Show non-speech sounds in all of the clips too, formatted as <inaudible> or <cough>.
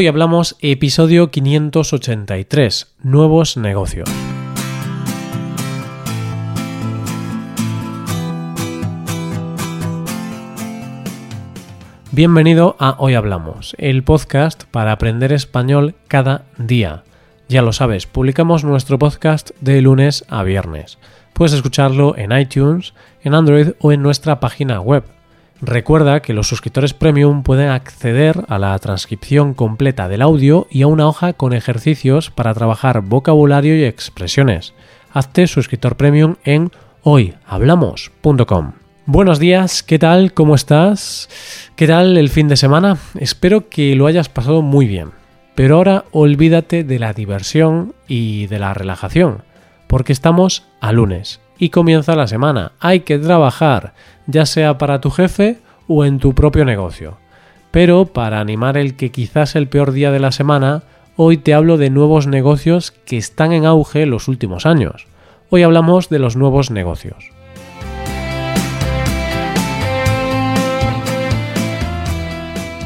Hoy hablamos episodio 583, nuevos negocios. Bienvenido a Hoy Hablamos, el podcast para aprender español cada día. Ya lo sabes, publicamos nuestro podcast de lunes a viernes. Puedes escucharlo en iTunes, en Android o en nuestra página web. Recuerda que los suscriptores premium pueden acceder a la transcripción completa del audio y a una hoja con ejercicios para trabajar vocabulario y expresiones. Hazte suscriptor premium en hoyhablamos.com. Buenos días, ¿qué tal? ¿Cómo estás? ¿Qué tal el fin de semana? Espero que lo hayas pasado muy bien. Pero ahora olvídate de la diversión y de la relajación porque estamos a lunes y comienza la semana. Hay que trabajar, ya sea para tu jefe o en tu propio negocio. Pero para animar el que quizás el peor día de la semana, hoy te hablo de nuevos negocios que están en auge los últimos años. Hoy hablamos de los nuevos negocios.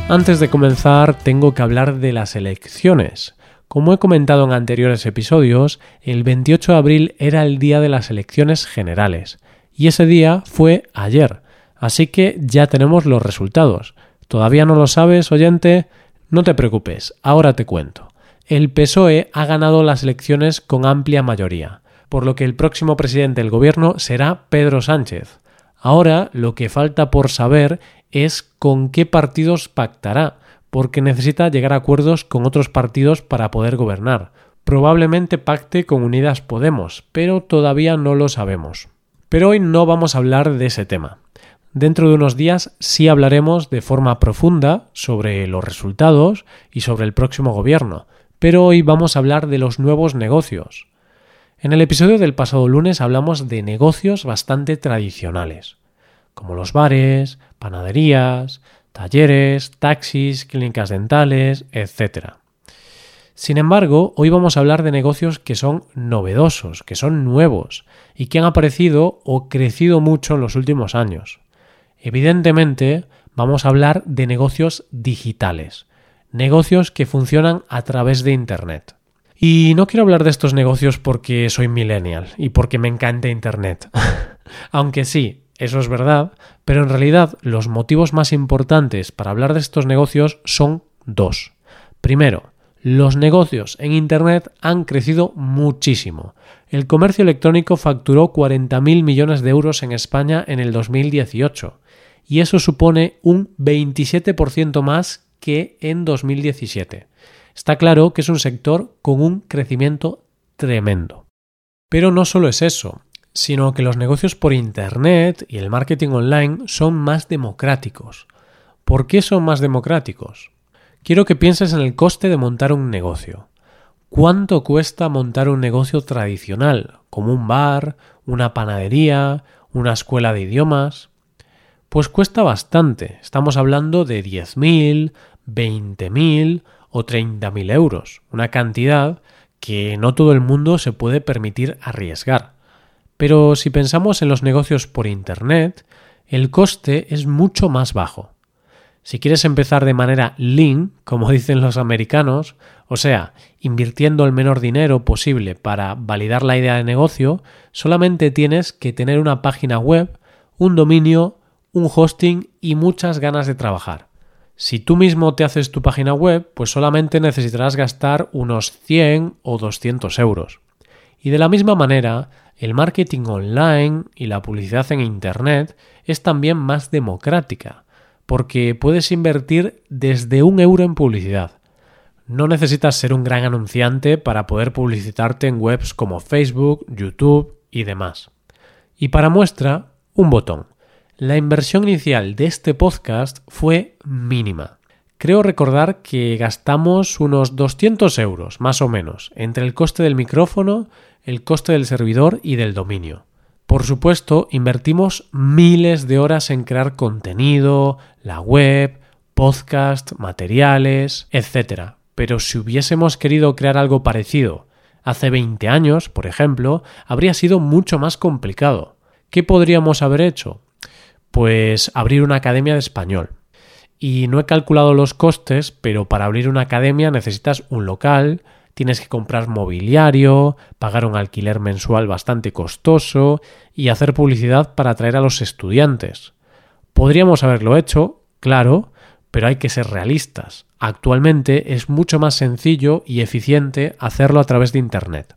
Antes de comenzar, tengo que hablar de las elecciones. Como he comentado en anteriores episodios, el 28 de abril era el día de las elecciones generales, y ese día fue ayer, así que ya tenemos los resultados. ¿Todavía no lo sabes, oyente? No te preocupes, ahora te cuento. El PSOE ha ganado las elecciones con amplia mayoría, por lo que el próximo presidente del gobierno será Pedro Sánchez. Ahora lo que falta por saber es con qué partidos pactará, porque necesita llegar a acuerdos con otros partidos para poder gobernar. Probablemente pacte con Unidas Podemos, pero todavía no lo sabemos. Pero hoy no vamos a hablar de ese tema. Dentro de unos días sí hablaremos de forma profunda sobre los resultados y sobre el próximo gobierno, pero hoy vamos a hablar de los nuevos negocios. En el episodio del pasado lunes hablamos de negocios bastante tradicionales, como los bares, panaderías, talleres, taxis, clínicas dentales, etc. Sin embargo, hoy vamos a hablar de negocios que son novedosos, que son nuevos y que han aparecido o crecido mucho en los últimos años. Evidentemente, vamos a hablar de negocios digitales, negocios que funcionan a través de Internet. Y no quiero hablar de estos negocios porque soy millennial y porque me encanta Internet. <laughs> Aunque sí, eso es verdad, pero en realidad los motivos más importantes para hablar de estos negocios son dos. Primero, los negocios en Internet han crecido muchísimo. El comercio electrónico facturó 40.000 millones de euros en España en el 2018 y eso supone un 27% más que en 2017. Está claro que es un sector con un crecimiento tremendo. Pero no solo es eso sino que los negocios por Internet y el marketing online son más democráticos. ¿Por qué son más democráticos? Quiero que pienses en el coste de montar un negocio. ¿Cuánto cuesta montar un negocio tradicional, como un bar, una panadería, una escuela de idiomas? Pues cuesta bastante. Estamos hablando de 10.000, 20.000 o 30.000 euros, una cantidad que no todo el mundo se puede permitir arriesgar. Pero si pensamos en los negocios por Internet, el coste es mucho más bajo. Si quieres empezar de manera lean, como <laughs> dicen los americanos, o sea, invirtiendo el menor dinero posible para validar la idea de negocio, solamente tienes que tener una página web, un dominio, un hosting y muchas ganas de trabajar. Si tú mismo te haces tu página web, pues solamente necesitarás gastar unos 100 o 200 euros. Y de la misma manera, el marketing online y la publicidad en Internet es también más democrática, porque puedes invertir desde un euro en publicidad. No necesitas ser un gran anunciante para poder publicitarte en webs como Facebook, YouTube y demás. Y para muestra, un botón. La inversión inicial de este podcast fue mínima. Creo recordar que gastamos unos 200 euros, más o menos, entre el coste del micrófono, el coste del servidor y del dominio. Por supuesto, invertimos miles de horas en crear contenido, la web, podcast, materiales, etc. Pero si hubiésemos querido crear algo parecido hace 20 años, por ejemplo, habría sido mucho más complicado. ¿Qué podríamos haber hecho? Pues abrir una academia de español Y no he calculado los costes, pero para abrir una academia necesitas un local, tienes que comprar mobiliario, pagar un alquiler mensual bastante costoso y hacer publicidad para atraer a los estudiantes. Podríamos haberlo hecho, claro, pero hay que ser realistas. Actualmente es mucho más sencillo y eficiente hacerlo a través de Internet.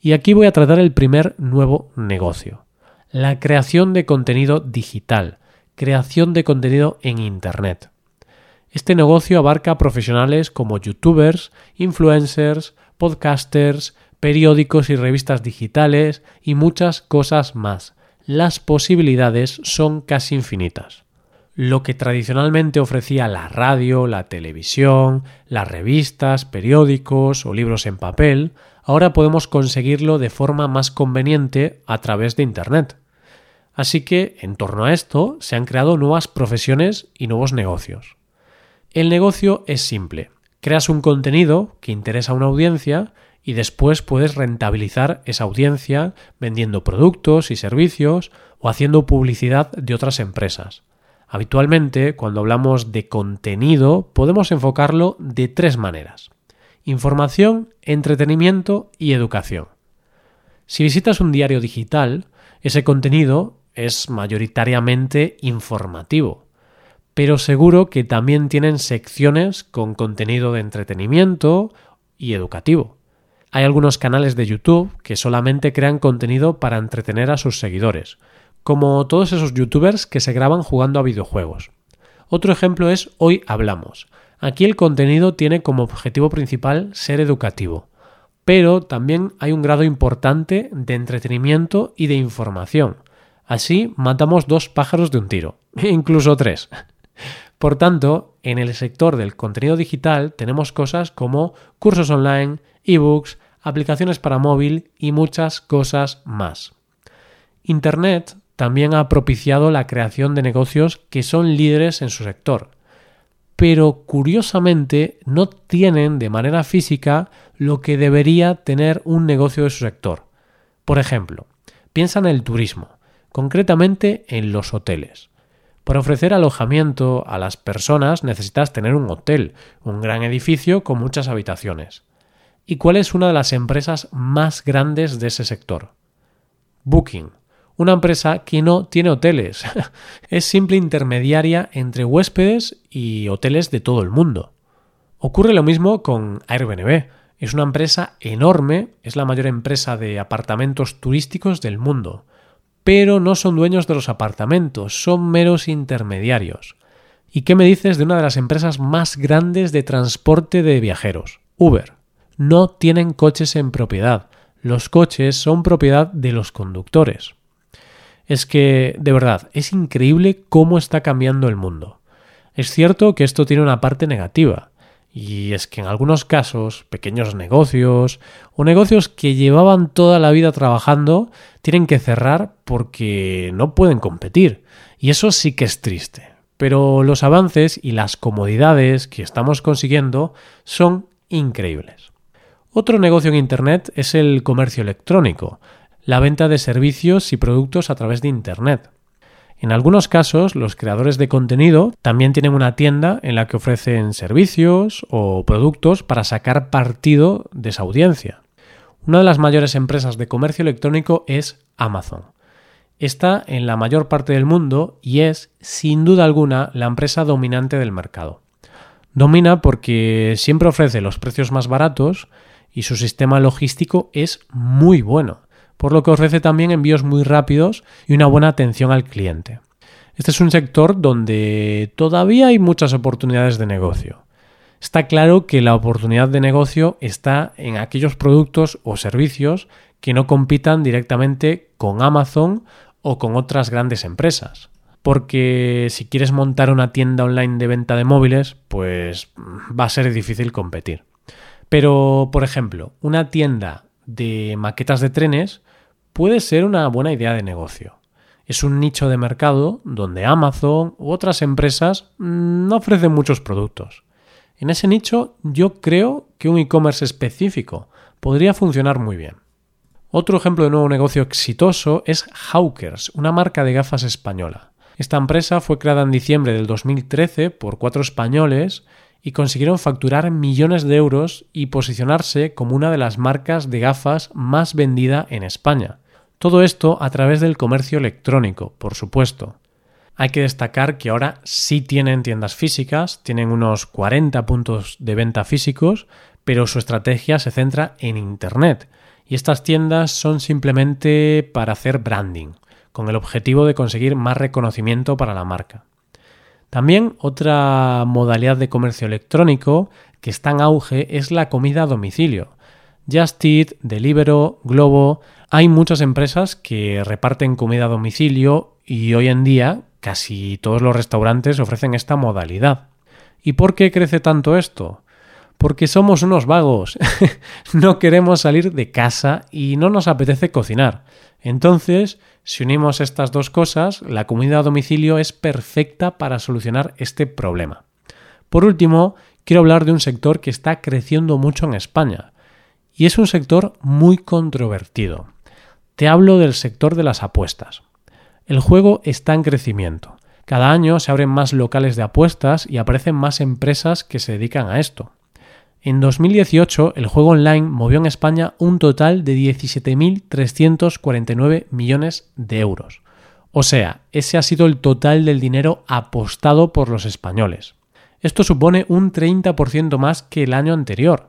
Y aquí voy a tratar el primer nuevo negocio, la creación de contenido digital, creación de contenido en Internet. Este negocio abarca profesionales como youtubers, influencers, podcasters, periódicos y revistas digitales y muchas cosas más. Las posibilidades son casi infinitas. Lo que tradicionalmente ofrecía la radio, la televisión, las revistas, periódicos o libros en papel, ahora podemos conseguirlo de forma más conveniente a través de Internet. Así que, en torno a esto, se han creado nuevas profesiones y nuevos negocios. El negocio es simple. Creas un contenido que interesa a una audiencia y después puedes rentabilizar esa audiencia vendiendo productos y servicios o haciendo publicidad de otras empresas. Habitualmente, cuando hablamos de contenido, podemos enfocarlo de tres maneras. Información, entretenimiento y educación. Si visitas un diario digital, ese contenido es mayoritariamente informativo pero seguro que también tienen secciones con contenido de entretenimiento y educativo. Hay algunos canales de YouTube que solamente crean contenido para entretener a sus seguidores, como todos esos youtubers que se graban jugando a videojuegos. Otro ejemplo es Hoy Hablamos. Aquí el contenido tiene como objetivo principal ser educativo, pero también hay un grado importante de entretenimiento y de información. Así matamos dos pájaros de un tiro, <laughs> incluso tres. Por tanto, en el sector del contenido digital tenemos cosas como cursos online, ebooks, aplicaciones para móvil y muchas cosas más. Internet también ha propiciado la creación de negocios que son líderes en su sector, pero curiosamente no tienen de manera física lo que debería tener un negocio de su sector. Por ejemplo, piensa en el turismo, concretamente en los hoteles. Para ofrecer alojamiento a las personas necesitas tener un hotel, un gran edificio con muchas habitaciones. ¿Y cuál es una de las empresas más grandes de ese sector? Booking, una empresa que no tiene hoteles, <laughs> es simple intermediaria entre huéspedes y hoteles de todo el mundo. Ocurre lo mismo con Airbnb. Es una empresa enorme, es la mayor empresa de apartamentos turísticos del mundo pero no son dueños de los apartamentos, son meros intermediarios. ¿Y qué me dices de una de las empresas más grandes de transporte de viajeros? Uber. No tienen coches en propiedad. Los coches son propiedad de los conductores. Es que, de verdad, es increíble cómo está cambiando el mundo. Es cierto que esto tiene una parte negativa, y es que en algunos casos, pequeños negocios o negocios que llevaban toda la vida trabajando tienen que cerrar porque no pueden competir. Y eso sí que es triste. Pero los avances y las comodidades que estamos consiguiendo son increíbles. Otro negocio en Internet es el comercio electrónico, la venta de servicios y productos a través de Internet. En algunos casos, los creadores de contenido también tienen una tienda en la que ofrecen servicios o productos para sacar partido de esa audiencia. Una de las mayores empresas de comercio electrónico es Amazon. Está en la mayor parte del mundo y es, sin duda alguna, la empresa dominante del mercado. Domina porque siempre ofrece los precios más baratos y su sistema logístico es muy bueno por lo que ofrece también envíos muy rápidos y una buena atención al cliente. Este es un sector donde todavía hay muchas oportunidades de negocio. Está claro que la oportunidad de negocio está en aquellos productos o servicios que no compitan directamente con Amazon o con otras grandes empresas. Porque si quieres montar una tienda online de venta de móviles, pues va a ser difícil competir. Pero, por ejemplo, una tienda de maquetas de trenes puede ser una buena idea de negocio. Es un nicho de mercado donde Amazon u otras empresas no ofrecen muchos productos. En ese nicho yo creo que un e-commerce específico podría funcionar muy bien. Otro ejemplo de nuevo negocio exitoso es Hawkers, una marca de gafas española. Esta empresa fue creada en diciembre del 2013 por cuatro españoles y consiguieron facturar millones de euros y posicionarse como una de las marcas de gafas más vendida en España. Todo esto a través del comercio electrónico, por supuesto. Hay que destacar que ahora sí tienen tiendas físicas, tienen unos 40 puntos de venta físicos, pero su estrategia se centra en Internet. Y estas tiendas son simplemente para hacer branding con el objetivo de conseguir más reconocimiento para la marca. También otra modalidad de comercio electrónico que está en auge es la comida a domicilio. Just Eat, Deliveroo, Globo, hay muchas empresas que reparten comida a domicilio y hoy en día casi todos los restaurantes ofrecen esta modalidad. ¿Y por qué crece tanto esto? Porque somos unos vagos, <laughs> no queremos salir de casa y no nos apetece cocinar. Entonces, si unimos estas dos cosas, la comida a domicilio es perfecta para solucionar este problema. Por último, quiero hablar de un sector que está creciendo mucho en España, y es un sector muy controvertido. Te hablo del sector de las apuestas. El juego está en crecimiento. Cada año se abren más locales de apuestas y aparecen más empresas que se dedican a esto. En 2018, el juego online movió en España un total de 17.349 millones de euros. O sea, ese ha sido el total del dinero apostado por los españoles. Esto supone un 30% más que el año anterior,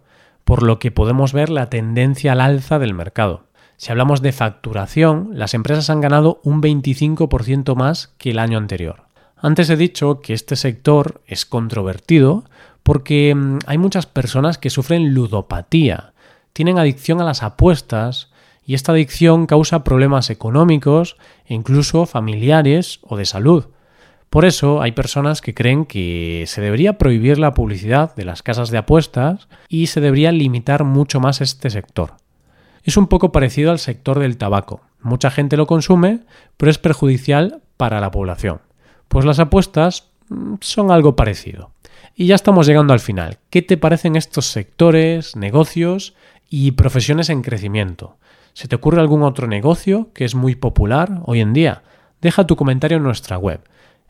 por lo que podemos ver la tendencia al alza del mercado. Si hablamos de facturación, las empresas han ganado un 25% más que el año anterior. Antes he dicho que este sector es controvertido porque mm, hay muchas personas que sufren ludopatía, tienen adicción a las apuestas y esta adicción causa problemas económicos e incluso familiares o de salud. Por eso hay personas que creen que se debería prohibir la publicidad de las casas de apuestas y se debería limitar mucho más este sector. Es un poco parecido al sector del tabaco. Mucha gente lo consume, pero es perjudicial para la población. Pues las apuestas mm, son algo parecido. Y ya estamos llegando al final. ¿Qué te parecen estos sectores, negocios y profesiones en crecimiento? ¿Se te ocurre algún otro negocio que es muy popular hoy en día? Deja tu comentario en nuestra web.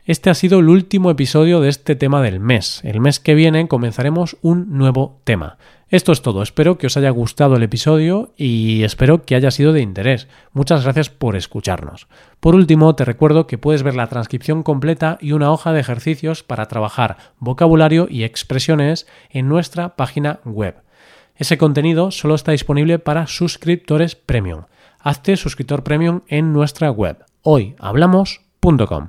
Este ha sido el último episodio de este tema del mes. El mes que viene comenzaremos un nuevo tema. Esto es todo, espero que os haya gustado el episodio y espero que haya sido de interés. Muchas gracias por escucharnos. Por último, te recuerdo que puedes ver la transcripción completa y una hoja de ejercicios para trabajar vocabulario y expresiones en nuestra página web. Ese contenido solo está disponible para suscriptores premium. Hazte suscriptor premium en nuestra web hoyhablamos.com.